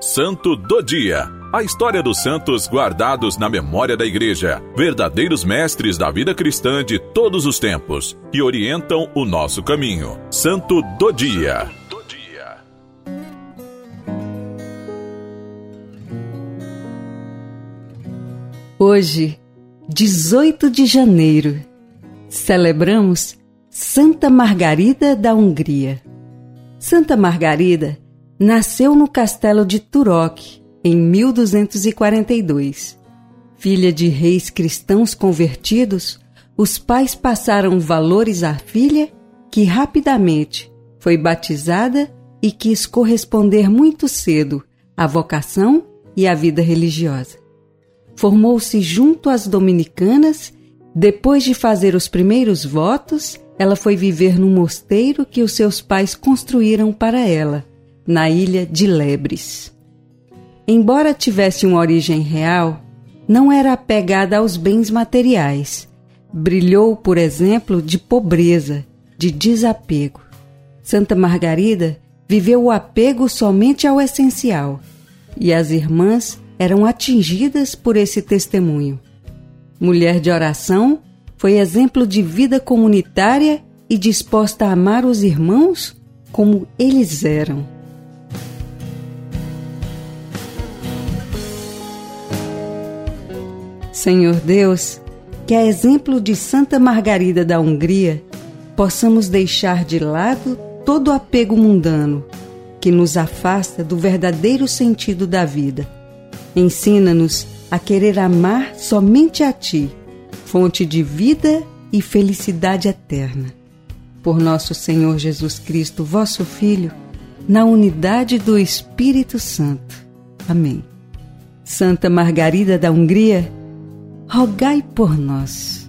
Santo do Dia. A história dos santos guardados na memória da Igreja, verdadeiros mestres da vida cristã de todos os tempos, que orientam o nosso caminho. Santo do Dia. Hoje, 18 de janeiro, celebramos Santa Margarida da Hungria. Santa Margarida nasceu no castelo de Turok em 1242. Filha de reis cristãos convertidos, os pais passaram valores à filha, que rapidamente foi batizada e quis corresponder muito cedo à vocação e à vida religiosa. Formou-se junto às dominicanas. Depois de fazer os primeiros votos, ela foi viver num mosteiro que os seus pais construíram para ela na ilha de Lebres. Embora tivesse uma origem real, não era apegada aos bens materiais. Brilhou, por exemplo, de pobreza, de desapego. Santa Margarida viveu o apego somente ao essencial, e as irmãs eram atingidas por esse testemunho. Mulher de oração, foi exemplo de vida comunitária e disposta a amar os irmãos como eles eram. Senhor Deus, que a exemplo de Santa Margarida da Hungria, possamos deixar de lado todo apego mundano que nos afasta do verdadeiro sentido da vida. Ensina-nos a querer amar somente a Ti, fonte de vida e felicidade eterna. Por nosso Senhor Jesus Cristo, vosso Filho, na unidade do Espírito Santo. Amém. Santa Margarida da Hungria, rogai por nós.